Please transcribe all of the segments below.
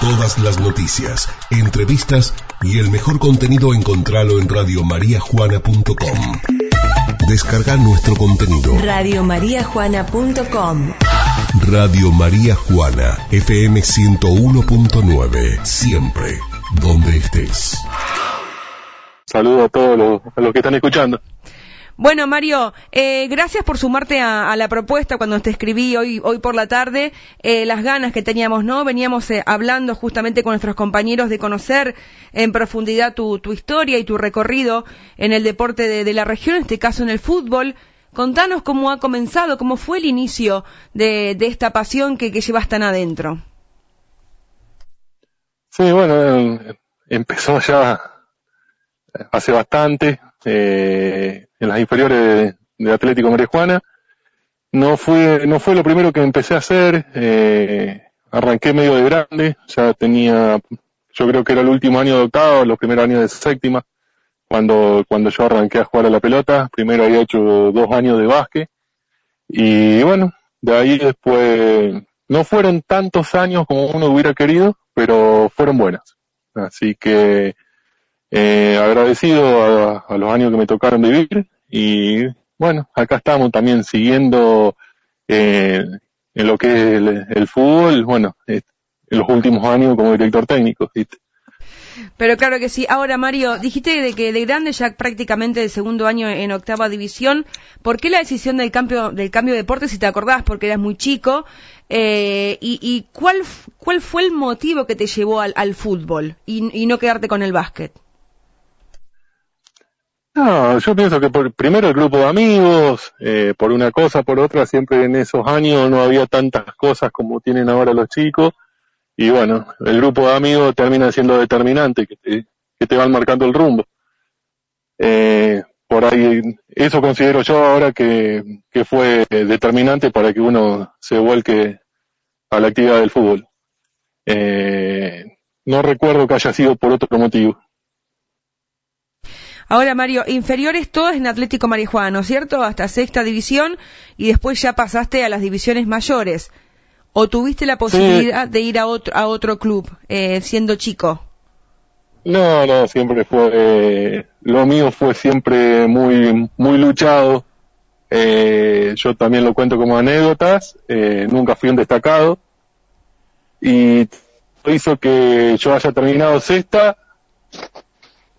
Todas las noticias, entrevistas y el mejor contenido encontralo en radiomariajuana.com. Descarga nuestro contenido. Radiomariajuana.com Radio María Juana, FM 101.9, siempre, donde estés. Saludo a todos los, a los que están escuchando. Bueno, Mario, eh, gracias por sumarte a, la propuesta cuando te escribí hoy, hoy por la tarde. Eh, las ganas que teníamos, ¿no? Veníamos eh, hablando justamente con nuestros compañeros de conocer en profundidad tu, tu historia y tu recorrido en el deporte de, de, la región, en este caso en el fútbol. Contanos cómo ha comenzado, cómo fue el inicio de, de esta pasión que, que, llevas tan adentro. Sí, bueno, empezó ya hace bastante. Eh, en las inferiores de, Atlético María No fue, no fue lo primero que empecé a hacer, eh, arranqué medio de grande, ya tenía, yo creo que era el último año de octavo, los primeros años de séptima, cuando, cuando yo arranqué a jugar a la pelota, primero había hecho dos años de básquet, y bueno, de ahí después, no fueron tantos años como uno hubiera querido, pero fueron buenas. Así que, eh, agradecido a, los años que me tocaron vivir y bueno, acá estamos también siguiendo eh, en lo que es el, el fútbol, bueno, en los últimos años como director técnico. Pero claro que sí. Ahora, Mario, dijiste de que de grande ya prácticamente el segundo año en octava división. ¿Por qué la decisión del cambio, del cambio de deporte, si te acordás, porque eras muy chico? Eh, y, cuál, ¿cuál fue el motivo que te llevó al, fútbol y no quedarte con el básquet? No, yo pienso que por, primero el grupo de amigos, eh, por una cosa, por otra, siempre en esos años no había tantas cosas como tienen ahora los chicos. Y bueno, el grupo de amigos termina siendo determinante, que te, que te van marcando el rumbo. Eh, por ahí, eso considero yo ahora que, fue determinante para que uno se vuelque a la actividad del fútbol. Eh, no recuerdo que haya sido por otro motivo. Ahora, Mario, inferiores todas en Atlético Marijuana, ¿cierto? Hasta sexta división y después ya pasaste a las divisiones mayores. ¿O tuviste la posibilidad sí. de ir a otro, a otro club eh, siendo chico? No, no, siempre fue, eh, lo mío fue siempre muy, muy luchado. Eh, yo también lo cuento como anécdotas, eh, nunca fui un destacado. Y hizo que yo haya terminado sexta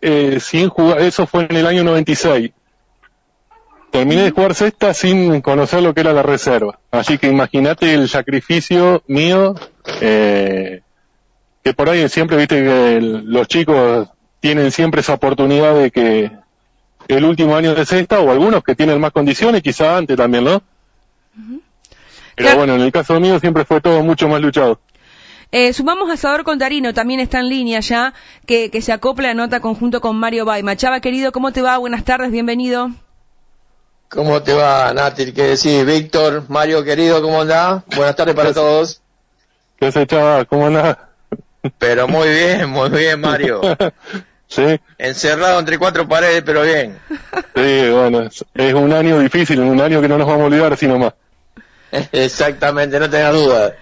eh, sin jugar, eso fue en el año 96. Terminé de jugar sexta sin conocer lo que era la reserva. Así que imagínate el sacrificio mío, eh, que por ahí siempre viste que el, los chicos tienen siempre esa oportunidad de que el último año de sexta, o algunos que tienen más condiciones, quizá antes también, ¿no? Uh -huh. Pero claro. bueno, en el caso mío siempre fue todo mucho más luchado. Eh, sumamos a Sador Contarino, también está en línea ya, que, que se acopla a nota conjunto con Mario Baima. Chava, querido, ¿cómo te va? Buenas tardes, bienvenido. ¿Cómo te va, Nati? ¿Qué decís? Víctor, Mario, querido, ¿cómo andás? Buenas tardes para todos. ¿Qué haces, Chava? ¿Cómo andás? Pero muy bien, muy bien, Mario. sí. Encerrado entre cuatro paredes, pero bien. Sí, bueno, es, es un año difícil, un año que no nos vamos a olvidar, sino más. Exactamente, no tengas duda.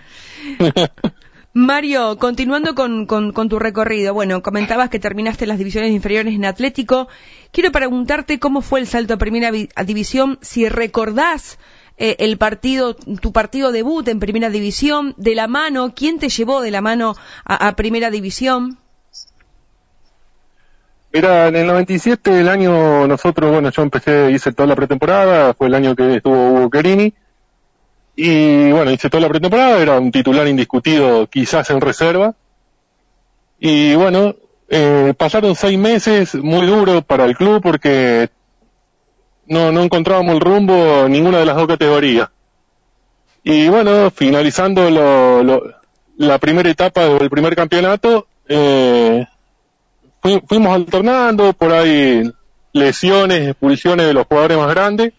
Mario, continuando con, tu recorrido, bueno, comentabas que terminaste las divisiones inferiores en Atlético. Quiero preguntarte cómo fue el salto a primera división, si recordás eh, el partido, tu partido debut en primera división, de la mano, quién te llevó de la mano a, primera división. Era en el 97, el año nosotros, bueno, yo empecé, hice toda la pretemporada, fue el año que estuvo Hugo Querini y bueno, hice toda la pretemporada, era un titular indiscutido quizás en reserva. Y bueno, eh, pasaron seis meses muy duros para el club porque no, no encontrábamos el rumbo en ninguna de las dos categorías. Y bueno, finalizando la primera etapa del primer campeonato, eh, fu fuimos alternando por ahí lesiones, expulsiones de los jugadores más grandes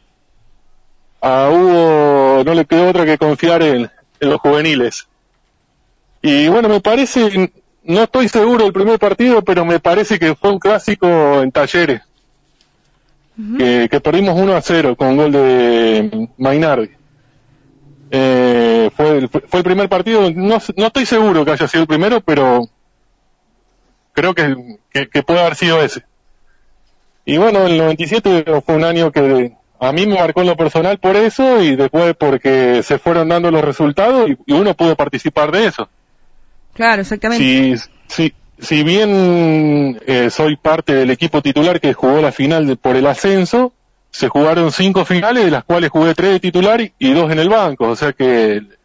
a No le quedó otra que confiar en, en, los juveniles. Y bueno, me parece, no estoy seguro del primer partido, pero me parece que fue un clásico en talleres. Uh -huh. que, que, perdimos 1 a 0 con gol de Mainardi. Eh, fue, el, fue el primer partido, no, no estoy seguro que haya sido el primero, pero creo que, que, que puede haber sido ese. Y bueno, el 97 fue un año que a mí me marcó en lo personal por eso y después porque se fueron dando los resultados y, y uno pudo participar de eso. Claro, exactamente. Si, si, si bien eh, soy parte del equipo titular que jugó la final de, por el ascenso, se jugaron cinco finales, de las cuales jugué tres de titular y, y dos en el banco. O sea que el,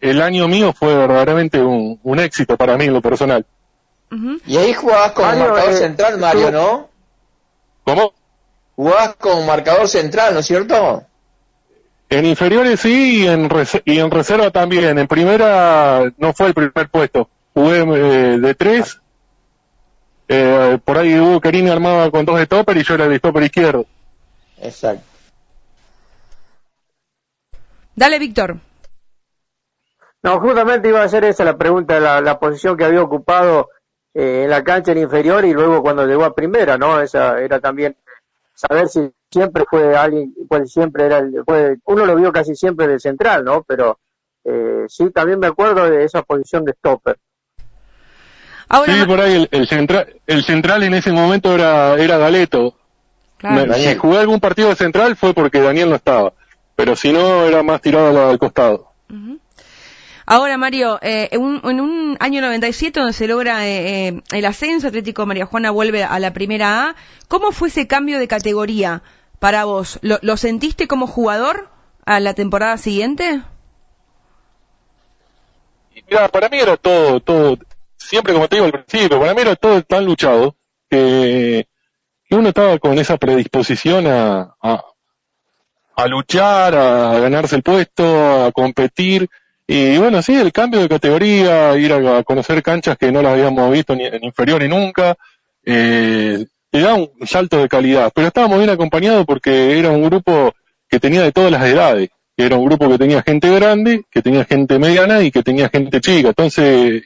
el año mío fue verdaderamente un, un, éxito para mí en lo personal. Uh -huh. Y ahí jugabas como Mario, marcador eh, central, Mario, ¿no? ¿Cómo? Jugabas como marcador central, ¿no es cierto? En inferiores sí y en, y en reserva también. En primera no fue el primer puesto. Jugué eh, de tres. Eh, por ahí Hugo Querini armaba con dos de topper y yo era de topper izquierdo. Exacto. Dale, Víctor. No, justamente iba a hacer esa la pregunta, la, la posición que había ocupado eh, en la cancha en inferior y luego cuando llegó a primera, ¿no? Esa era también saber si siempre fue alguien, pues siempre era, el, fue, uno lo vio casi siempre de central, ¿no? Pero eh, sí, también me acuerdo de esa posición de stopper. Ahora, sí, por ahí el, el, central, el central en ese momento era, era Galeto. Claro. Me, si jugué algún partido de central fue porque Daniel no estaba, pero si no era más tirado al, al costado. Uh -huh. Ahora, Mario, eh, en, un, en, un, año 97 donde se logra eh, eh, el ascenso, Atlético María Juana vuelve a la primera A, ¿cómo fue ese cambio de categoría para vos? ¿Lo, sentiste como jugador a la temporada siguiente? Mira, para mí era todo, todo, siempre como te digo al principio, para mí era todo tan luchado que, uno estaba con esa predisposición a, a luchar, a ganarse el puesto, a competir, y bueno, sí, el cambio de categoría, ir a, conocer canchas que no las habíamos visto ni en inferior ni nunca, eh, te da un salto de calidad. Pero estábamos bien acompañados porque era un grupo que tenía de todas las edades. Era un grupo que tenía gente grande, que tenía gente mediana y que tenía gente chica. Entonces,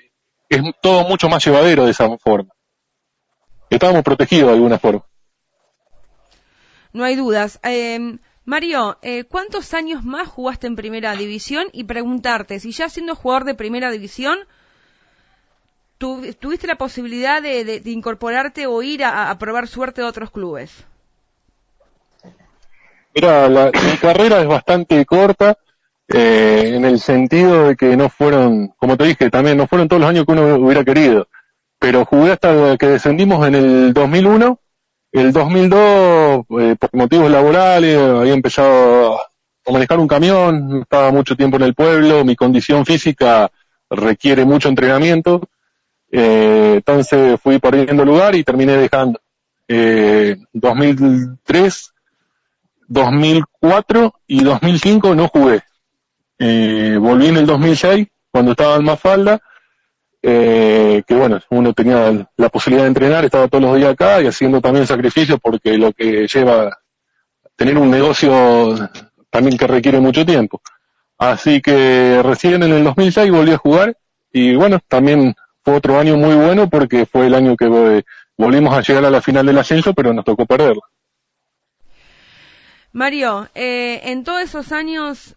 es todo mucho más llevadero de esa forma. Estábamos protegidos de alguna forma. No hay dudas. Eh, Mario, eh, ¿cuántos años más jugaste en primera división? Y preguntarte, si ya siendo jugador de primera división, tu, ¿tuviste la posibilidad de, incorporarte o ir a, a probar suerte de otros clubes? Mira, la, mi carrera es bastante corta, eh, en el sentido de que no fueron, como te dije, también no fueron todos los años que uno hubiera querido, pero jugué hasta que descendimos en el 2001 el 2002, eh, por motivos laborales, había empezado a manejar un camión, estaba mucho tiempo en el pueblo, mi condición física requiere mucho entrenamiento, eh, entonces fui perdiendo lugar y terminé dejando. Eh, 2003, 2004 y 2005 no jugué. Eh, volví en el 2006, cuando estaba en Mafalda, eh, que bueno, uno tenía la posibilidad de entrenar, estaba todos los días acá y haciendo también sacrificios porque lo que lleva tener un negocio también que requiere mucho tiempo. Así que recién en el 2006 volví a jugar y bueno, también fue otro año muy bueno porque fue el año que volvimos a llegar a la final del ascenso, pero nos tocó perderla. Mario, eh, en todos esos años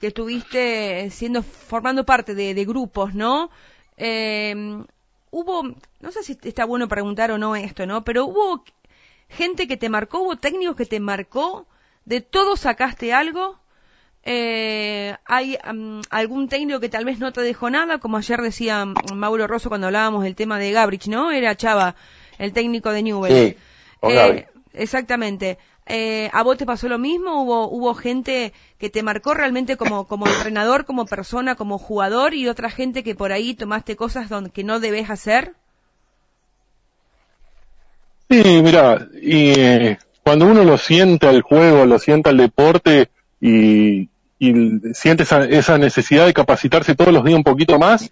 que estuviste siendo formando parte de, de grupos, ¿no? Eh, hubo, no sé si está bueno preguntar o no esto, ¿no? Pero hubo gente que te marcó, hubo técnicos que te marcó, de todos sacaste algo. Eh, hay um, algún técnico que tal vez no te dejó nada, como ayer decía Mauro Rosso cuando hablábamos del tema de Gabrich, ¿no? Era Chava, el técnico de Newell. Sí, eh, exactamente. Eh, ¿A vos te pasó lo mismo? ¿Hubo, hubo gente que te marcó realmente como, entrenador, como persona, como jugador y otra gente que por ahí tomaste cosas que no debes hacer? Sí, mira, y eh, cuando uno lo siente al juego, lo siente al deporte y, y siente esa, esa, necesidad de capacitarse todos los días un poquito más,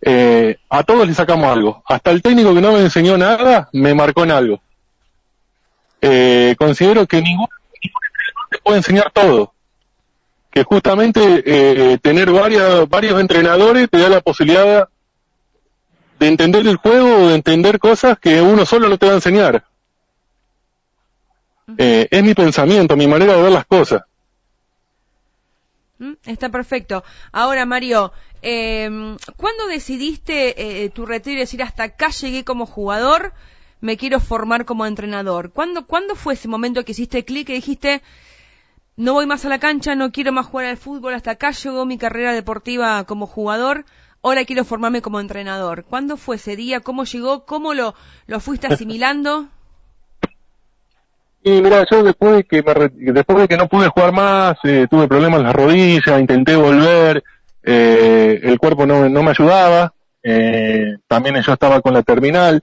eh, a todos le sacamos algo. Hasta el técnico que no me enseñó nada, me marcó en algo eh, considero que ningún, ningún entrenador te puede enseñar todo. Que justamente eh, tener varias, varios entrenadores te da la posibilidad de entender el juego o de entender cosas que uno solo no te va a enseñar. Eh, es mi pensamiento, mi manera de ver las cosas. ¿Mm? Está perfecto. Ahora, Mario, eh, ¿cuándo decidiste eh, tu retiro y decir hasta acá llegué como jugador, me quiero formar como entrenador? ¿Cuándo, ¿cuándo fue ese momento que hiciste clic y dijiste, no voy más a la cancha, no quiero más jugar al fútbol, hasta acá llegó mi carrera deportiva como jugador, ahora quiero formarme como entrenador? ¿Cuándo fue ese día? ¿Cómo llegó? ¿Cómo lo, lo fuiste asimilando? Y mira, yo después de que me, después de que no pude jugar más, eh, tuve problemas en las rodillas, intenté volver, eh, el cuerpo no, no me ayudaba, eh, también yo estaba con la terminal,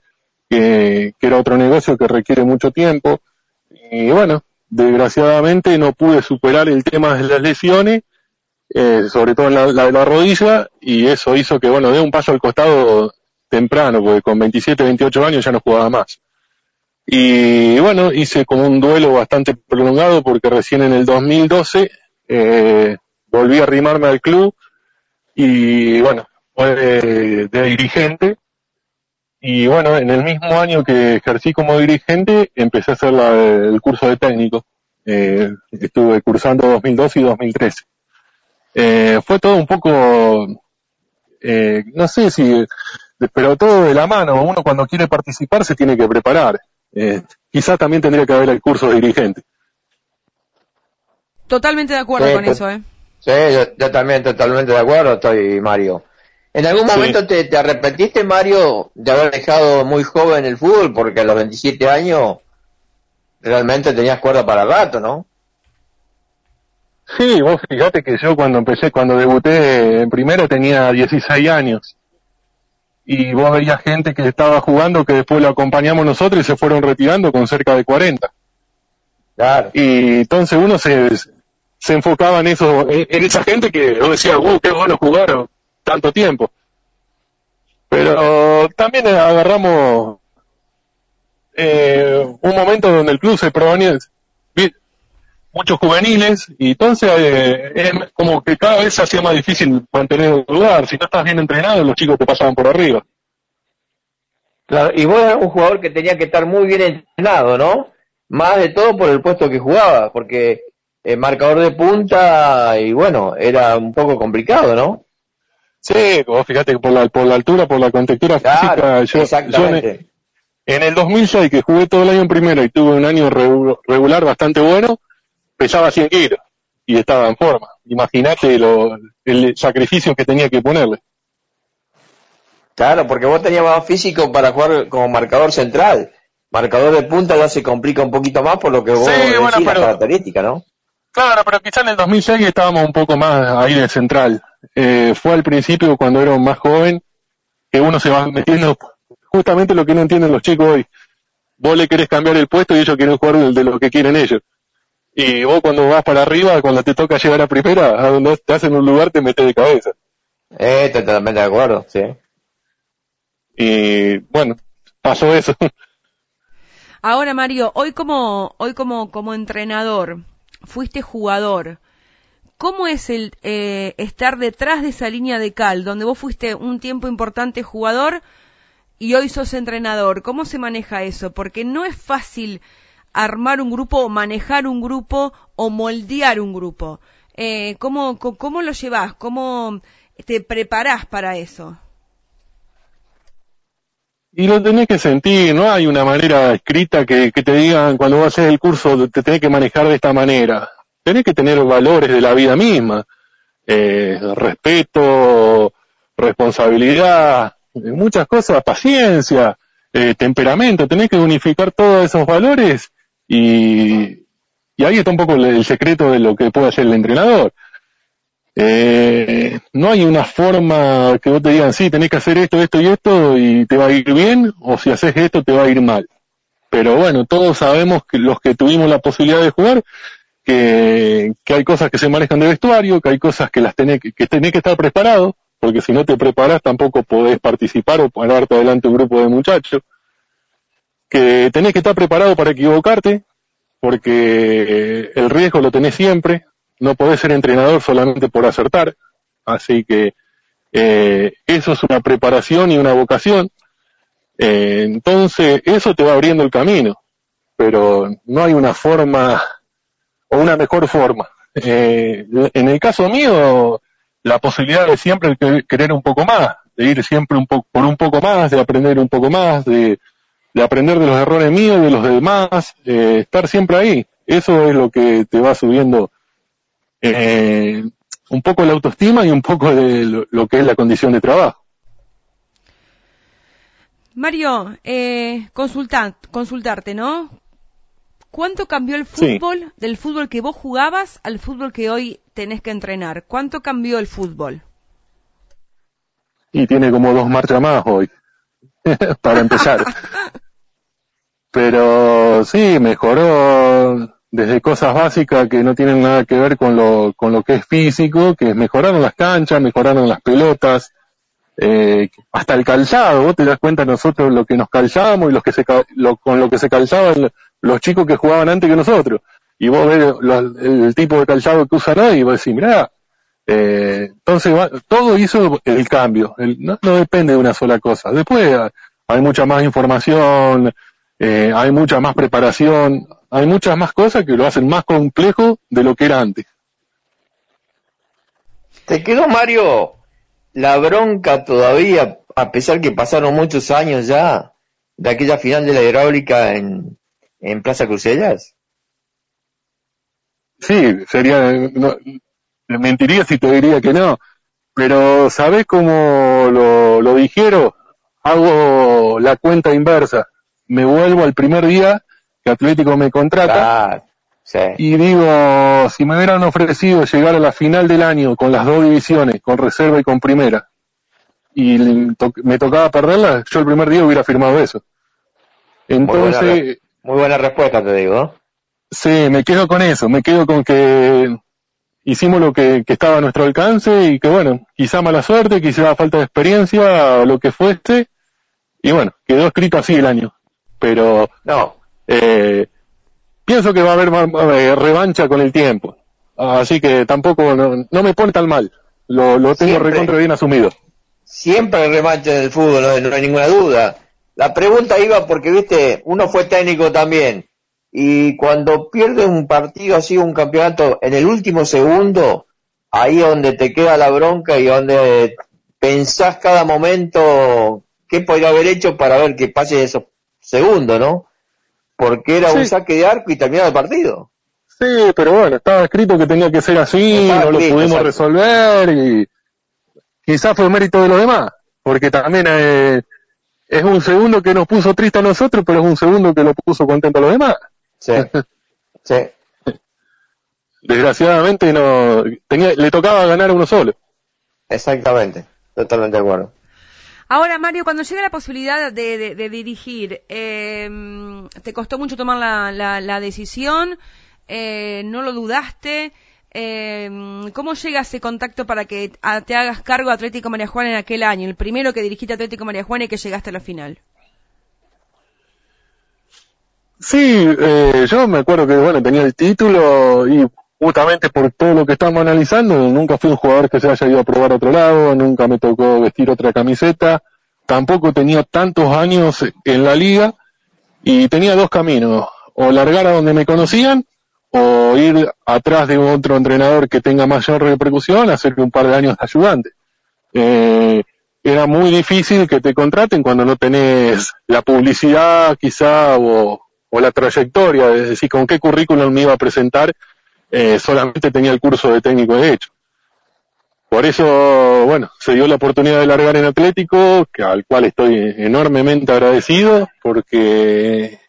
que, era otro negocio que requiere mucho tiempo, y bueno, desgraciadamente no pude superar el tema de las lesiones, eh, sobre todo en la, la, la rodilla, y eso hizo que, bueno, dé un paso al costado temprano, porque con 27, 28 años ya no jugaba más. Y bueno, hice como un duelo bastante prolongado porque recién en el 2012 eh, volví a arrimarme al club y bueno, fue de, de, dirigente. Y bueno, en el mismo año que ejercí como dirigente empecé a hacer la, el curso de técnico. Eh, estuve cursando 2012 y 2013. Eh, fue todo un poco, eh, no sé si, pero todo de la mano. Uno cuando quiere participar se tiene que preparar. Eh, quizás también tendría que haber el curso de dirigente. Totalmente de acuerdo Sí, con eso, ¿eh? Sí, yo, yo también totalmente de acuerdo estoy, Mario. ¿En algún Sí. momento te, te arrepentiste, Mario, de haber dejado muy joven el fútbol? Porque a los 27 años realmente tenías cuerda para rato, ¿no? Sí, vos fíjate que yo cuando empecé, cuando debuté en primera tenía 16 años. Y vos veías gente que estaba jugando que después lo acompañamos nosotros y se fueron retirando con cerca de 40. Claro. Y entonces uno se, se enfocaba en eso, en, en esa gente que vos decías, uh, qué bueno jugar tanto tiempo. Pero también agarramos eh, un momento donde el club se proponía vi- muchos juveniles y entonces eh, como que cada vez se hacía más difícil mantener el lugar. Si no estás bien entrenado, los chicos te pasaban por arriba. Y vos eras un jugador que tenía que estar muy bien entrenado, ¿no? Más de todo por el puesto que jugaba, porque el marcador de punta, y bueno, era un poco complicado, ¿no? Sí, vos fíjate que por la, por la altura, por la contextura Claro, física, yo, yo en, en el 2006 que jugué todo el año en primera y tuve un año regu- regular bastante bueno, pesaba 100 kilos y estaba en forma. Imagínate el sacrificio que tenía que ponerle. Claro, porque vos tenías más físico para jugar como marcador central. Marcador de punta ya se complica un poquito más por lo que vos Sí, decís, bueno, la característica, ¿no? Claro, pero quizá en el 2006 estábamos un poco más ahí de central. Eh, fue al principio cuando era más joven que uno se va metiendo justamente lo que no entienden los chicos hoy. Vos le querés cambiar el puesto y ellos quieren jugar de lo que quieren ellos. Y vos cuando vas para arriba, cuando te toca llegar a primera, a donde te hacen un lugar te metes de cabeza. Eh, totalmente de acuerdo, sí. Y bueno, pasó eso. Ahora, Mario, hoy como, hoy como, como entrenador, fuiste jugador. ¿Cómo es el eh, estar detrás de esa línea de cal, donde vos fuiste un tiempo importante jugador y hoy sos entrenador? ¿Cómo se maneja eso? Porque no es fácil armar un grupo o manejar un grupo o moldear un grupo. Eh, ¿cómo, ¿Cómo lo llevas? ¿Cómo te preparás para eso? Y lo tenés que sentir, no hay una manera escrita que, que te digan cuando vas a hacer el curso te tenés que manejar de esta manera. Tenés que tener valores de la vida misma, eh, respeto, responsabilidad, muchas cosas, paciencia, eh, temperamento, tenés que unificar todos esos valores y, y ahí está un poco el, el secreto de lo que puede hacer el entrenador. Eh, no hay una forma que vos te digan, sí, tenés que hacer esto, esto y esto y te va a ir bien, o si haces esto te va a ir mal. Pero bueno, todos sabemos que los que tuvimos la posibilidad de jugar, que, que hay cosas que se manejan de vestuario, que hay cosas que las tenés que, que tenés que estar preparado, porque si no te preparás tampoco podés participar o pararte adelante un grupo de muchachos, que tenés que estar preparado para equivocarte, porque el riesgo lo tenés siempre, no podés ser entrenador solamente por acertar, así que eh, eso es una preparación y una vocación. Eh, entonces, eso te va abriendo el camino, pero no hay una forma o una mejor forma. Eh, en el caso mío, la posibilidad de siempre querer un poco más, de ir siempre un poco por un poco más, de aprender un poco más, de, de aprender de los errores míos, de los demás, eh, estar siempre ahí. Eso es lo que te va subiendo eh, un poco la autoestima y un poco de lo, que es la condición de trabajo. Mario, eh, consultarte, ¿no? ¿Cuánto cambió el fútbol del fútbol que vos jugabas al fútbol que hoy tenés que entrenar? ¿Cuánto cambió el fútbol? Y tiene como dos marchas más hoy, para empezar. Pero sí, mejoró desde cosas básicas que no tienen nada que ver con lo, con lo que es físico, que mejoraron las canchas, mejoraron las pelotas, eh, hasta el calzado, vos te das cuenta nosotros lo que nos calzábamos y los que se, lo, con lo que se calzaban los chicos que jugaban antes que nosotros. Y vos ves el tipo de calzado que usan hoy y vos decís, mirá, eh, entonces todo hizo el cambio, no, no, depende de una sola cosa. Después hay mucha más información, eh, hay mucha más preparación, hay muchas más cosas que lo hacen más complejo de lo que era antes. ¿Te quedó, Mario, la bronca todavía, a pesar que pasaron muchos años ya, de aquella final de la hidráulica en, en Plaza Crucellas? Sí, sería, no, mentiría si te diría que no, pero ¿sabés cómo lo, lo dijeron? Hago la cuenta inversa, me vuelvo al primer día que Atlético me contrata y digo, si me hubieran ofrecido llegar a la final del año con las dos divisiones, con reserva y con primera, y me tocaba perderla, yo el primer día hubiera firmado eso. Entonces... Muy buena, respuesta, te digo. Sí, me quedo con eso, me quedo con que hicimos lo que, estaba a nuestro alcance y que bueno, quizá mala suerte, quizá falta de experiencia lo que fuese, y bueno, quedó escrito así el año. Pero no. Eh, pienso que va a haber eh, revancha con el tiempo. Así que tampoco, no, me pone tan mal. Lo, lo tengo recontra bien asumido. Siempre hay revancha en el fútbol, no, hay ninguna duda. La pregunta iba porque, viste, uno fue técnico también. Y cuando pierde un partido así, un campeonato, en el último segundo, ahí donde te queda la bronca y donde pensás cada momento qué podría haber hecho para ver que pase esos segundos, ¿no? porque era un saque de arco y terminaba el partido. Sí, pero bueno, estaba escrito que tenía que ser así, no lo pudimos resolver y quizás fue mérito de los demás, porque también eh, es un segundo que nos puso triste a nosotros, pero es un segundo que lo puso contento a los demás. Sí, sí. Desgraciadamente no tenía, le tocaba ganar a uno solo. Exactamente, totalmente de acuerdo. Ahora, Mario, cuando llega la posibilidad de, dirigir, eh, ¿te costó mucho tomar la, decisión? Eh, ¿No lo dudaste? Eh, ¿Cómo llega ese contacto para que te hagas cargo de Atlético María Juana en aquel año, el primero que dirigiste Atlético María Juana y que llegaste a la final? Sí, yo me acuerdo que bueno tenía el título y justamente por todo lo que estamos analizando, nunca fui un jugador que se haya ido a probar a otro lado, nunca me tocó vestir otra camiseta, tampoco tenía tantos años en la liga y tenía dos caminos, o largar a donde me conocían o ir atrás de otro entrenador que tenga mayor repercusión, hacer un par de años de ayudante. Eh, era muy difícil que te contraten cuando no tenés la publicidad quizá o, o la trayectoria, es decir, con qué currículum me iba a presentar eh, solamente tenía el curso de técnico de hecho. Por eso, bueno, se dio la oportunidad de largar en Atlético, que, al cual estoy enormemente agradecido, porque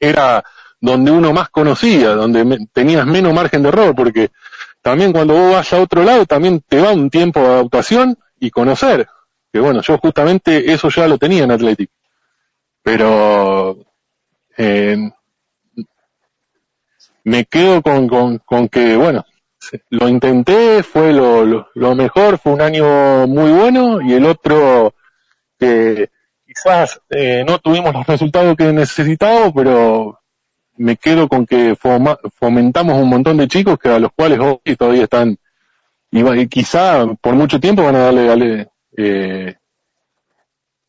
era donde uno más conocía, donde tenías menos margen de error, porque también cuando vos vas a otro lado, también te va un tiempo de adaptación y conocer. Que bueno, yo justamente eso ya lo tenía en Atlético. Pero eh, me quedo con, con, con que, bueno, lo intenté, fue lo, lo, mejor, fue un año muy bueno y el otro que quizás eh, no tuvimos los resultados que necesitábamos, pero me quedo con que fomentamos un montón de chicos que a los cuales hoy todavía están y, quizá por mucho tiempo van a darle, eh,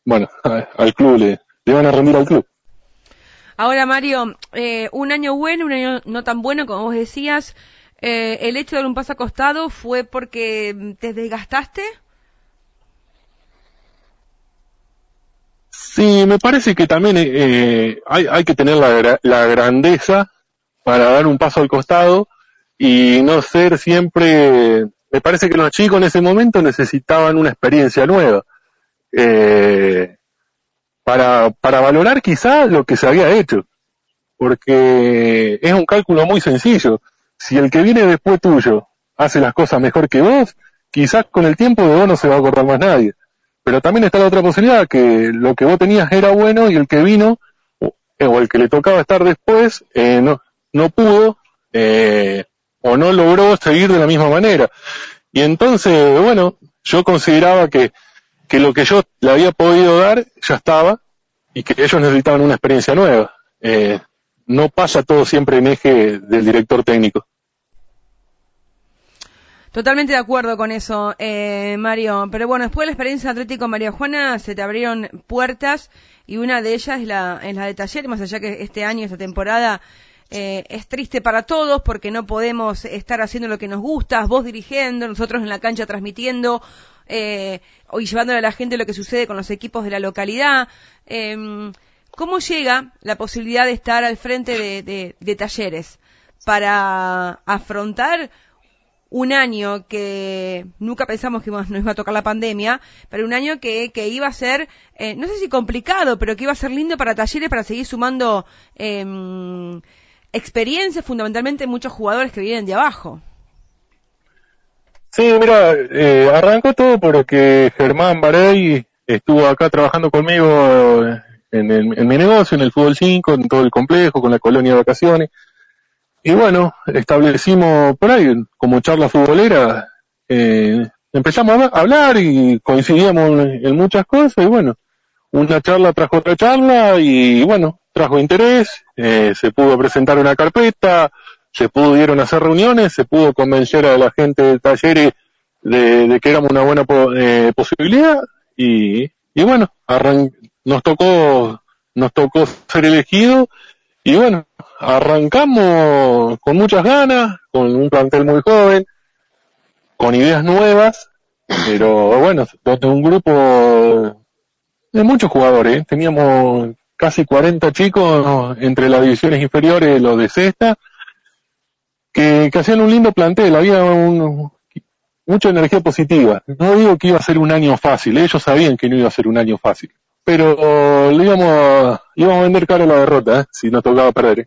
bueno, al club, le, le van a rendir al club. Ahora, Mario, eh, un año bueno, un año no tan bueno, como vos decías. Eh, ¿El hecho de dar un paso acostado fue porque te desgastaste? Sí, me parece que también eh, hay, hay, que tener la, grandeza para dar un paso al costado y no ser siempre... Me parece que los chicos en ese momento necesitaban una experiencia nueva. Eh, para, para valorar quizá lo que se había hecho. Porque es un cálculo muy sencillo. Si el que viene después tuyo hace las cosas mejor que vos, quizás con el tiempo de vos no se va a acordar más nadie. Pero también está la otra posibilidad, que lo que vos tenías era bueno y el que vino, o el que le tocaba estar después, eh, no, no pudo, eh, o no logró seguir de la misma manera. Y entonces, bueno, yo consideraba que que lo que yo le había podido dar ya estaba y que ellos necesitaban una experiencia nueva. Eh, no pasa todo siempre en eje del director técnico. Totalmente de acuerdo con eso, eh, Mario. Pero bueno, después de la experiencia Atlético María Juana, se te abrieron puertas y una de ellas es la, es la de taller, más allá que este año, esta temporada, eh, es triste para todos porque no podemos estar haciendo lo que nos gusta, vos dirigiendo, nosotros en la cancha transmitiendo, eh, y llevándole a la gente lo que sucede con los equipos de la localidad. Eh, ¿Cómo llega la posibilidad de estar al frente de, de, talleres para afrontar un año que nunca pensamos que nos iba a tocar la pandemia, pero un año que, que iba a ser, eh, no sé si complicado, pero que iba a ser lindo para talleres para seguir sumando eh, experiencia, fundamentalmente muchos jugadores que vienen de abajo. Sí, mira, eh, arrancó todo porque Germán Barey estuvo acá trabajando conmigo en, en, mi negocio, en el Fútbol 5, en todo el complejo, con la colonia de vacaciones. Y bueno, establecimos por ahí, como charla futbolera, eh, empezamos a hablar y coincidíamos en muchas cosas y bueno, una charla trajo otra charla y bueno, trajo interés, eh, se pudo presentar una carpeta, se pudieron hacer reuniones, se pudo convencer a la gente del taller de, que éramos una buena eh, posibilidad y, y bueno, nos tocó, nos tocó ser elegido y bueno, arrancamos con muchas ganas, con un plantel muy joven, con ideas nuevas, pero bueno, un grupo de muchos jugadores, ¿eh? teníamos casi 40 chicos entre las divisiones inferiores, los de sexta, que, hacían un lindo plantel, había mucha energía positiva. No digo que iba a ser un año fácil, ellos sabían que no iba a ser un año fácil, pero le íbamos a, íbamos a vender caro la derrota, ¿eh? si nos tocaba perder. ¿eh?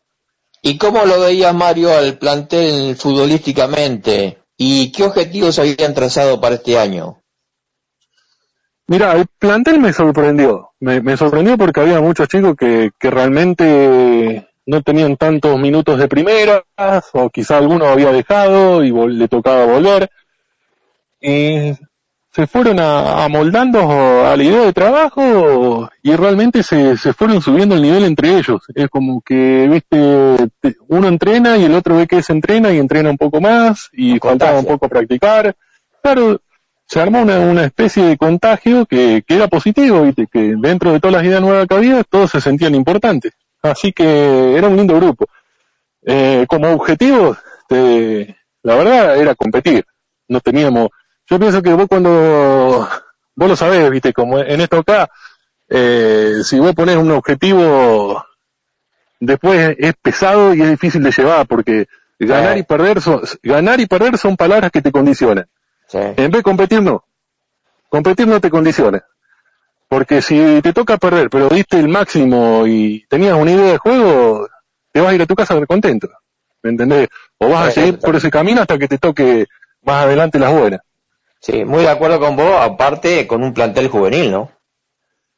¿Y cómo lo veías Mario al plantel futbolísticamente? ¿Y qué objetivos habían trazado para este año? Mira, el plantel me sorprendió. Me, me sorprendió porque había muchos chicos que, que realmente no tenían tantos minutos de primeras, o quizá alguno había dejado y le tocaba volver. Y se fueron amoldando a la idea de trabajo y realmente se, se fueron subiendo el nivel entre ellos. Es como que, viste, uno entrena y el otro ve que se entrena y entrena un poco más y faltaba un poco practicar. Claro, se armó una, una especie de contagio que, que era positivo, viste, que dentro de todas las ideas nuevas que había, todos se sentían importantes. Así que era un lindo grupo. Eh, como objetivo, la verdad era competir. No teníamos, yo pienso que vos cuando, vos lo sabés, viste, como en esto acá, eh, si vos pones un objetivo, después es pesado y es difícil de llevar porque ganar y perder son, ganar y perder son palabras que te condicionan. En vez de competir no. Competir no te condiciona. Porque si te toca perder, pero diste el máximo y tenías una idea de juego, te vas a ir a tu casa contento. ¿Me entendés? O vas a seguir por ese camino hasta que te toque más adelante las buenas. Sí, muy de acuerdo con vos, aparte con un plantel juvenil, ¿no?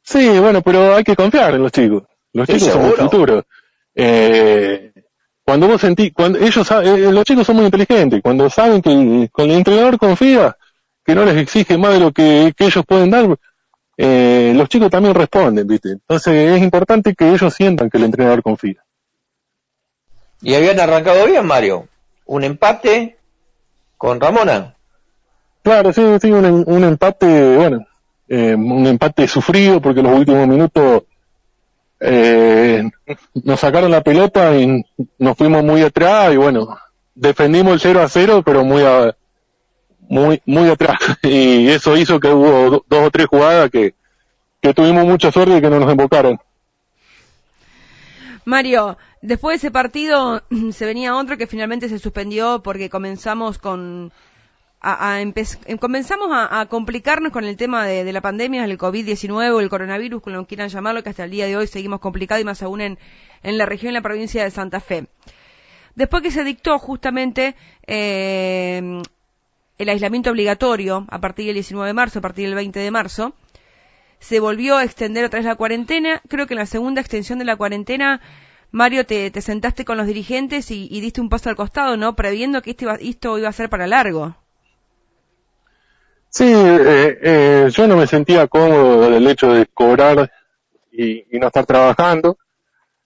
Sí, bueno, pero hay que confiar en los chicos. Los chicos son el futuro. Eh, cuando vos sentís, cuando ellos, eh, los chicos son muy inteligentes, cuando saben que con el entrenador confía, que no les exige más de lo que ellos pueden dar, eh, los chicos también responden, ¿viste? Entonces es importante que ellos sientan que el entrenador confía. Y habían arrancado bien, Mario. Un empate con Ramona. Claro, sí, sí, un, empate, bueno, eh, un empate sufrido porque los últimos minutos eh, nos sacaron la pelota y nos fuimos muy atrás y bueno, defendimos el 0 a 0, pero muy muy muy atrás y eso hizo que hubo dos o tres jugadas que, que tuvimos mucha suerte de que no nos embocaron. Mario, después de ese partido se venía otro que finalmente se suspendió porque comenzamos con a, comenzamos a, complicarnos con el tema de, la pandemia, el COVID-19 o el coronavirus, como quieran llamarlo, que hasta el día de hoy seguimos complicados y más aún en, en la región y la provincia de Santa Fe. Después que se dictó justamente eh, el aislamiento obligatorio a partir del 19 de marzo, a partir del 20 de marzo, se volvió a extender otra vez la cuarentena. Creo que en la segunda extensión de la cuarentena, Mario, te, sentaste con los dirigentes y, diste un paso al costado, ¿no? Previendo que este esto iba a ser para largo. Sí, eh, eh, yo no me sentía cómodo del hecho de cobrar y, no estar trabajando.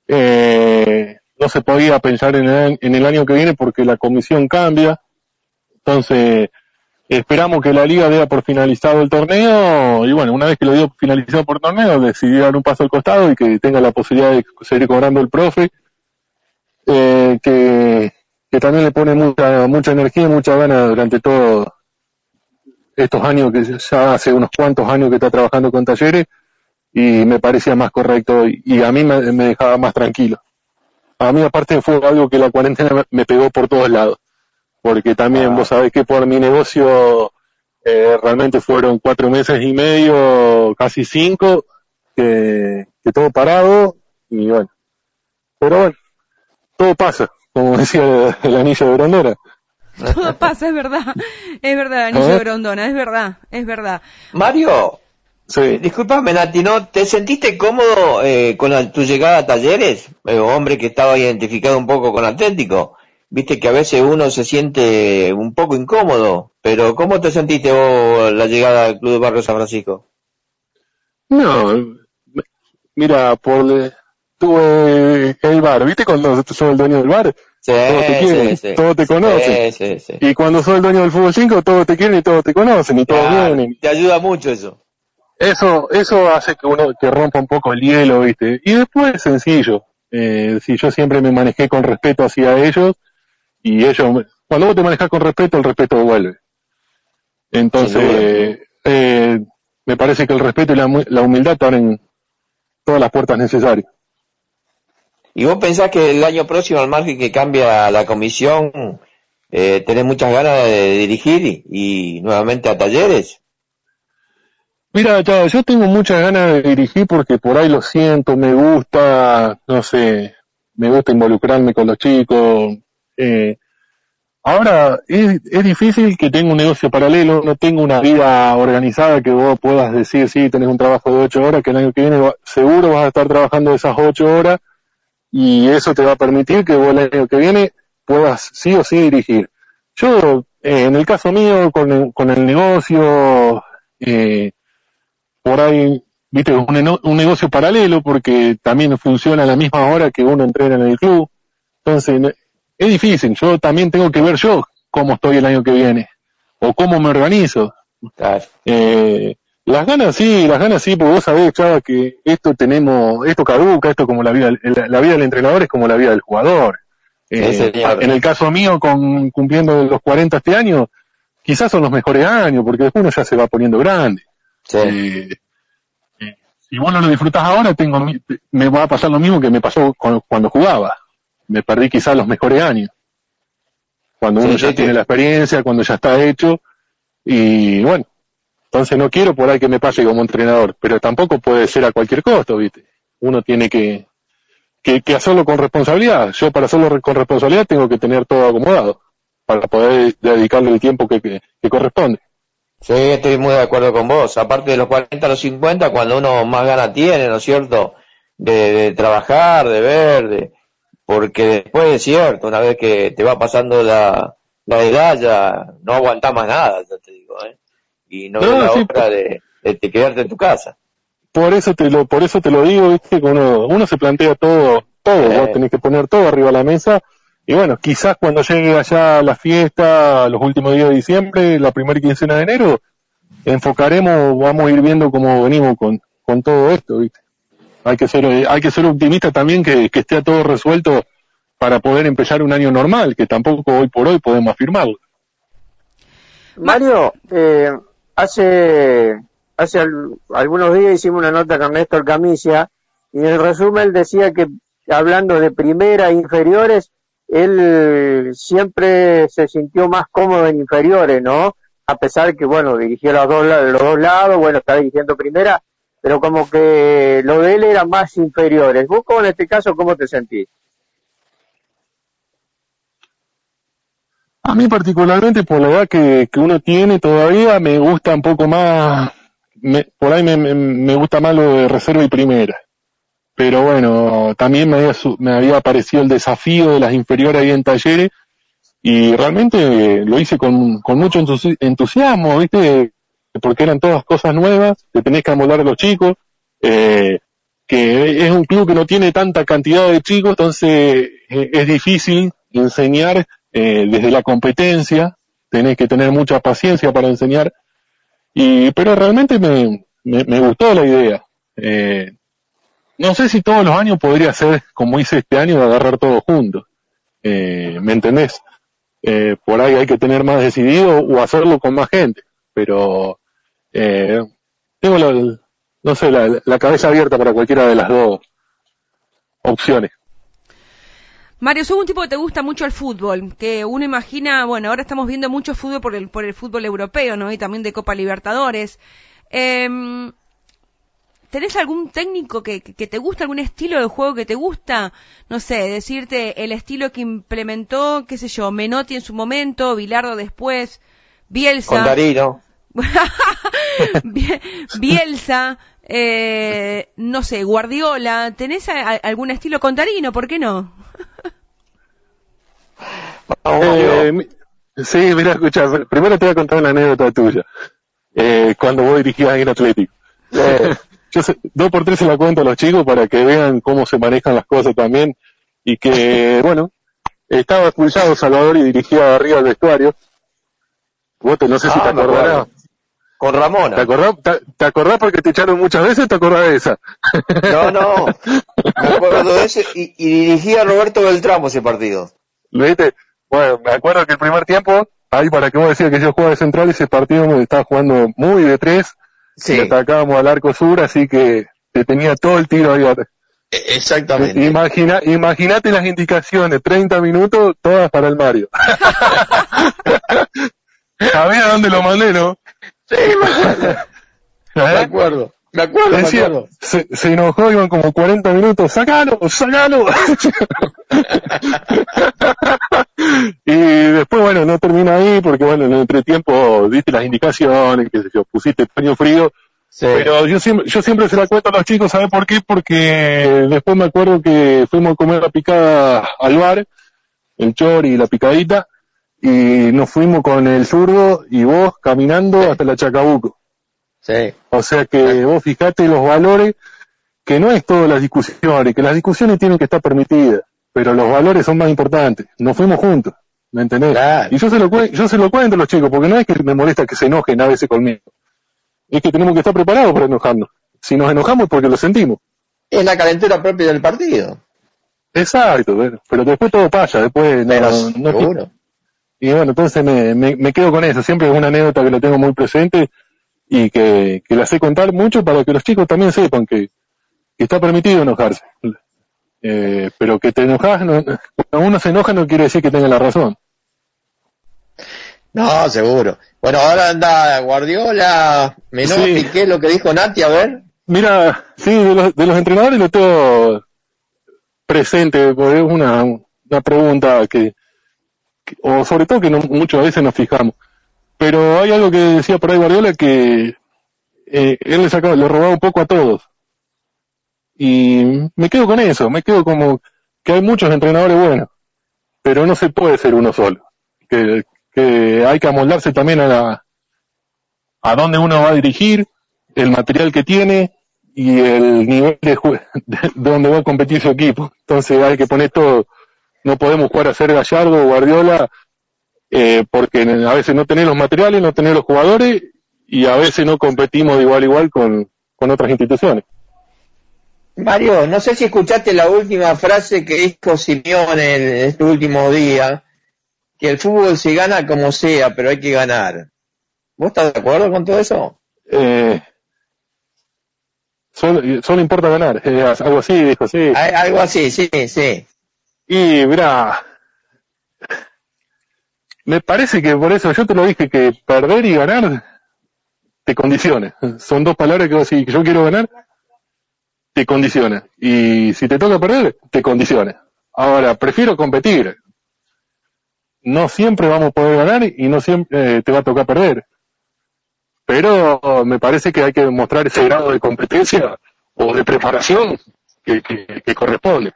Eh, no se podía pensar en el, en el año que viene porque la comisión cambia. Entonces, esperamos que la liga dé por finalizado el torneo y bueno, una vez que lo dio finalizado por torneo, decidí dar un paso al costado y que tenga la posibilidad de seguir cobrando el profe, eh, que, que también le pone mucha, mucha energía y mucha ganas durante todos estos años, que ya hace unos cuantos años que está trabajando con talleres y me parecía más correcto y, a mí me, dejaba más tranquilo. A mí aparte fue algo que la cuarentena me pegó por todos lados porque también vos sabés que por mi negocio eh, realmente fueron cuatro meses y medio, casi cinco, que, que todo parado y bueno. Pero bueno, todo pasa, como decía el, anillo de Grondona. Todo pasa, es verdad, es verdad, anillo de Grondona, es verdad, es verdad. Mario, sí. disculpame Nati, ¿no? ¿Te sentiste cómodo eh, con tu llegada a talleres? Eh, hombre que estaba identificado un poco con Atlético viste que a veces uno se siente un poco incómodo, pero ¿cómo te sentiste vos la llegada al Club de Barrio San Francisco? No, mira, por tuve el bar, ¿viste cuando sos el dueño del bar? Sí, todos te quieren, sí, todos te conocen. y cuando sos el dueño del fútbol 5, todos te quieren y todos te conocen y todos vienen. Te ayuda mucho eso. Eso, eso hace que uno que rompa un poco el hielo, ¿viste? Y después sencillo. Eh, si yo siempre me manejé con respeto hacia ellos, y ellos, cuando vos te manejas con respeto, el respeto vuelve. Entonces, eh, me parece que el respeto y la, humildad te abren todas las puertas necesarias. ¿Y vos pensás que el año próximo, al margen que cambia la comisión, eh, tenés muchas ganas de dirigir y, nuevamente a talleres? Mira, yo tengo muchas ganas de dirigir porque por ahí lo siento, me gusta, no sé, me gusta involucrarme con los chicos, eh, ahora, es, es, difícil que tenga un negocio paralelo, no tengo una vida organizada que vos puedas decir, sí, tenés un trabajo de ocho horas, que el año que viene seguro vas a estar trabajando esas ocho horas y eso te va a permitir que vos el año que viene puedas sí o sí dirigir. Yo, eh, en el caso mío, con el, con el negocio, eh, por ahí, viste, un, un negocio paralelo porque también funciona a la misma hora que uno entrena en el club. Entonces, es difícil. Yo también tengo que ver yo cómo estoy el año que viene o cómo me organizo. Eh, las ganas sí, las ganas sí, porque vos sabés, Chava, que esto tenemos, esto caduca, esto como la vida, la vida del entrenador es como la vida del jugador. Eh, en el caso mío, con cumpliendo los 40 este año, quizás son los mejores años, porque después uno ya se va poniendo grande. Eh, si vos no lo disfrutás ahora, tengo, me va a pasar lo mismo que me pasó cuando jugaba me perdí quizás los mejores años. Cuando uno ya tiene la experiencia, cuando ya está hecho, y bueno, entonces no quiero por ahí que me pase como entrenador, pero tampoco puede ser a cualquier costo, ¿viste? Uno tiene que, que, hacerlo con responsabilidad. Yo para hacerlo con responsabilidad tengo que tener todo acomodado para poder dedicarle el tiempo que, que, corresponde. Sí, estoy muy de acuerdo con vos. Aparte de los 40 a los 50, cuando uno más ganas tiene, ¿no es cierto? De, de trabajar, de ver, de, porque después es cierto, una vez que te va pasando la, edad ya no aguanta más nada, ya te digo, ¿eh? Y no, no la otra de, quedarte en tu casa. Por eso te lo, por eso te lo digo, viste, que uno, uno se plantea todo, todo, vos tenés que poner todo arriba de la mesa, y bueno, quizás cuando llegue allá la fiesta, los últimos días de diciembre, la primera quincena de enero, enfocaremos, vamos a ir viendo cómo venimos con, con todo esto, viste. hay que ser, hay que ser optimista también que, que esté todo resuelto para poder empezar un año normal, que tampoco hoy por hoy podemos afirmarlo. Mario, eh, hace hace algunos días hicimos una nota con Néstor Camicia y en el resumen decía que hablando de primera e inferiores, él siempre se sintió más cómodo en inferiores, ¿no? A pesar que, bueno, dirigió los dos, los dos lados, bueno, está dirigiendo primera, pero como que lo de él era más inferiores. ¿Vos en este caso cómo te sentís? A mí particularmente por la edad que, que uno tiene todavía me gusta un poco más, por ahí me, me, gusta más lo de reserva y primera. Pero bueno, también me había, me había aparecido el desafío de las inferiores ahí en talleres y realmente lo hice con, con mucho entusiasmo, ¿viste? Porque eran todas cosas nuevas, te tenés que amolar a los chicos, eh, que es un club que no tiene tanta cantidad de chicos, entonces eh, es difícil enseñar eh, desde la competencia, tenés que tener mucha paciencia para enseñar, y, pero realmente me, me, gustó la idea. Eh, no sé si todos los años podría ser como hice este año de agarrar todo juntos. Eh, ¿Me entendés? Eh, por ahí hay que tener más decidido o hacerlo con más gente. Pero eh, tengo la, no sé, la cabeza abierta para cualquiera de las dos opciones. Mario, sos un tipo que te gusta mucho el fútbol, que uno imagina, bueno, ahora estamos viendo mucho fútbol por el, por el fútbol europeo, ¿no? Y también de Copa Libertadores. Eh, ¿Tenés algún técnico que, que, te gusta, algún estilo de juego que te gusta? No sé, decirte el estilo que implementó, qué sé yo, Menotti en su momento, Bilardo después, Bielsa. Bielsa, eh, no sé, Guardiola. ¿Tenés algún estilo con Darino? ¿Por qué no? Eh, sí, mira, escucha, primero te voy a contar una anécdota tuya. Eh, cuando vos dirigías en Atlético. Eh, yo dos por tres se la cuento a los chicos para que vean cómo se manejan las cosas también y que, bueno, estaba expulsado Salvador y dirigía arriba el vestuario. Vos te, no sé si te ah, acordarás. Con Ramona. ¿Te acordás, te, acordás porque te echaron muchas veces o te acordás de esa? No, no. Me acuerdo de ese y, y dirigía a Roberto Beltramo ese partido. ¿Viste? Bueno, me acuerdo que el primer tiempo, ahí para que vos decías que yo jugaba de central, ese partido me estaba jugando muy de tres, sí. y atacábamos al arco sur, así que te tenía todo el tiro ahí. E, exactamente. Imagina, imagínate las indicaciones, 30 minutos, todas para el Mario. ¿Sabía dónde lo mandé, no? Sí, me acuerdo. Me acuerdo. Me acuerdo, me acuerdo. Se, se, enojó, iban como 40 minutos, ¡sacalo, sacalo! y después, bueno, no termina ahí porque, bueno, en el entretiempo diste las indicaciones, que yo, pusiste paño frío. Pero yo siempre, yo siempre se la cuento a los chicos, ¿sabes por qué? Porque después me acuerdo que fuimos a comer la picada al bar, el chori y la picadita, y nos fuimos con el zurdo y vos caminando hasta la Chacabuco. O sea que vos fijate los valores, que no es todas las discusiones, que las discusiones tienen que estar permitidas, pero los valores son más importantes. Nos fuimos juntos, ¿me entendés? Y yo se, lo yo se lo cuento a los chicos, porque no es que me molesta que se enojen a veces conmigo. Es que tenemos que estar preparados para enojarnos. Si nos enojamos porque lo sentimos. Es la calentura propia del partido. Exacto, pero después todo pasa, después no, Y bueno, entonces me, me, quedo con eso, siempre es una anécdota que lo tengo muy presente y que, que la sé contar mucho para que los chicos también sepan que, está permitido enojarse. Eh, pero que te enojas, no, cuando uno se enoja no quiere decir que tenga la razón. No, seguro. Bueno, ahora anda Guardiola, ¿qué es lo que dijo Nati? A ver. Mira, sí, de los, de los entrenadores lo tengo presente, porque es una, una pregunta que, o sobre todo que no, muchas veces nos fijamos. Pero hay algo que decía por ahí Guardiola que eh, él le sacaba, le robaba un poco a todos. Y me quedo con eso, me quedo como que hay muchos entrenadores buenos, pero no se puede ser uno solo. Que, que hay que amoldarse también a la, a dónde uno va a dirigir, el material que tiene y el nivel de, de, donde va a competir su equipo. Entonces hay que poner todo. No podemos jugar a ser Gallardo o Guardiola eh, porque a veces no tenés los materiales, no tenés los jugadores y a veces no competimos de igual a igual con, con otras instituciones. Mario, no sé si escuchaste la última frase que dijo Simeone en este último día, que el fútbol se gana como sea, pero hay que ganar. ¿Vos estás de acuerdo con todo eso? Eh, solo, solo importa ganar, eh, algo así, dijo, sí. Al- Algo así, sí, sí. Y mira, me parece que por eso yo te lo dije que perder y ganar te condiciona. Son dos palabras que decís, yo quiero ganar, te condiciona. Y si te toca perder, te condiciona. Ahora, prefiero competir. No siempre vamos a poder ganar y no siempre eh, te va a tocar perder. Pero me parece que hay que demostrar ese grado de competencia o de preparación que corresponde.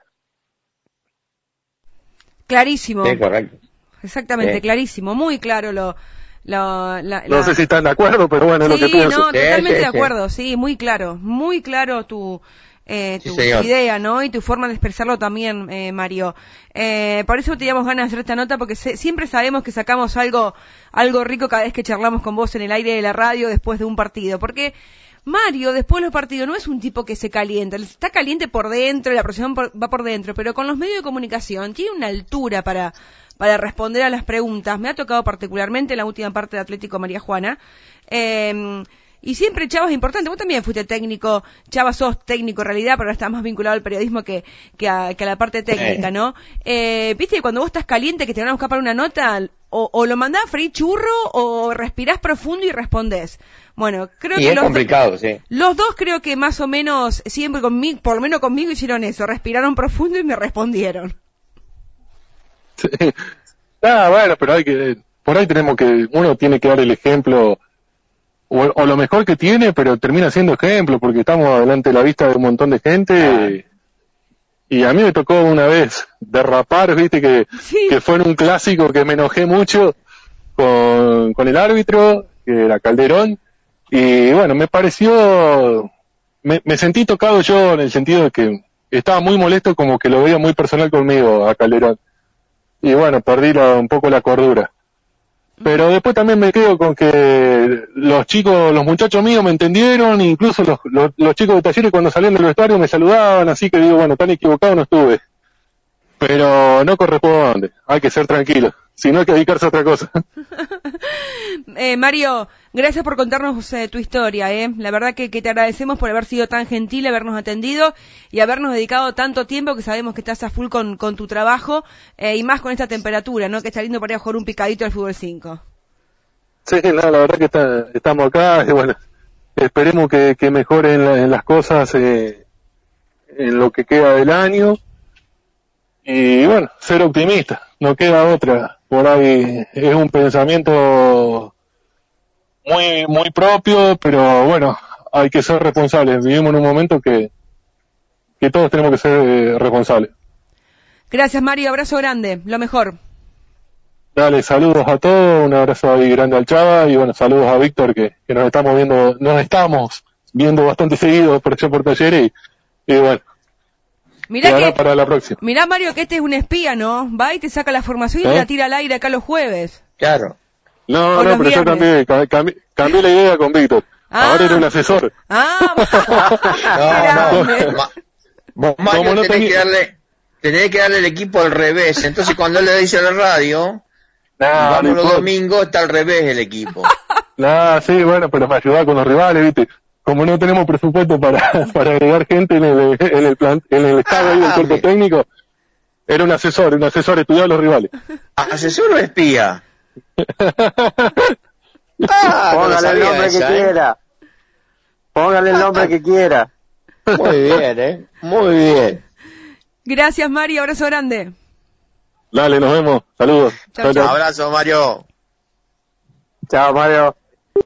Clarísimo. Sí, correcto. Exactamente, Sí. clarísimo. Muy claro lo. la- No la- sé si están de acuerdo, pero bueno, es lo que Sí, pienso. no, Sí, totalmente sí, de sí. acuerdo, sí, muy claro, muy claro tu, eh, Sí, tu idea, ¿no? Y tu forma de expresarlo también, eh, Mario. Eh, por eso teníamos ganas de hacer esta nota, porque se- siempre sabemos que sacamos algo, algo rico cada vez que charlamos con vos en el aire de la radio después de un partido, porque Mario, después de los partidos, no es un tipo que se calienta, está caliente por dentro, la presión por- va por dentro, pero con los medios de comunicación tiene una altura para, para responder a las preguntas. Me ha tocado particularmente en la última parte de Atlético María Juana. Eh, y siempre Chava es importante. Vos también fuiste técnico. Chava sos técnico en realidad, pero ahora estás más vinculado al periodismo que, que, a, que a la parte técnica. ¿no? Eh, Viste que cuando vos estás caliente que te van a buscar para una nota, o, o lo mandás a freír churro o respirás profundo y respondés. Bueno, creo Y que es los, complicado, sí. los dos creo que más o menos, siempre conmigo, por lo menos conmigo hicieron eso, respiraron profundo y me respondieron. Sí. Ah, bueno, pero hay que, por ahí tenemos que, uno tiene que dar el ejemplo, o, o lo mejor que tiene, pero termina siendo ejemplo, porque estamos delante de la vista de un montón de gente, y a mí me tocó una vez derrapar, viste, que, Sí. que fue en un clásico que me enojé mucho con, con el árbitro, que era Calderón, y bueno, me pareció, me, me sentí tocado yo en el sentido de que estaba muy molesto como que lo veía muy personal conmigo a Calderón y bueno, perdí la- un poco la cordura. Pero después también me quedo con que los chicos, los muchachos míos me entendieron, incluso los, los, chicos de talleres cuando salían del vestuario me saludaban, así que digo, bueno, tan equivocado no estuve. Pero no corresponde, hay que ser tranquilo, si no hay que dedicarse a otra cosa. Eh, Mario, gracias por contarnos eh, tu historia, ¿eh? La verdad que, que te agradecemos por haber sido tan gentil, habernos atendido y habernos dedicado tanto tiempo que sabemos que estás a full con, con tu trabajo eh, y más con esta temperatura, ¿no? Que está lindo para ir a jugar un picadito al fútbol 5. Sí, no, la verdad que está- estamos acá y bueno, esperemos que, que mejoren la- las cosas eh, en lo que queda del año y bueno, ser optimista, no queda otra. Por ahí es un pensamiento muy muy propio, pero bueno, hay que ser responsables. Vivimos en un momento que que todos tenemos que ser eh, responsables. Gracias, Mario, abrazo grande, lo mejor. Dale, saludos a todos, un abrazo ahí grande al Chava y bueno, saludos a Víctor que, que nos estamos viendo, nos estamos viendo bastante seguido por allá por talleres y, y bueno, Mirá quedará que, para la próxima. mirá Mario que este es un espía, ¿no? Va y te saca la formación y ¿Eh? la tira al aire acá los jueves. Claro. No, o no, pero yo cambié, ca- cambié, cambié la idea con Víctor. Ah. Ahora era un asesor. Ah, No, no. Ma- Vos, Mario, no tenés, tenía- que darle, tenés que darle el equipo al revés. Entonces, cuando él le dice a la radio, Nah, no vamos los domingos, está al revés el equipo. Nah, sí, bueno, pero me ayudaba con los rivales, viste. Como no tenemos presupuesto para, para agregar gente en el, en el, plan, en el estado ahí del Ah, cuerpo bien. técnico, era un asesor, un asesor estudiaba a los rivales. ¿Asesor o espía? Ah, no Póngale el sabía nombre que ¿eh? quiera. Póngale el nombre que quiera. Muy bien, ¿eh? Muy bien. Gracias, Mario, abrazo grande. Dale, nos vemos. Saludos. Chau, Chau, chau. Abrazo, Mario. Chao, Mario.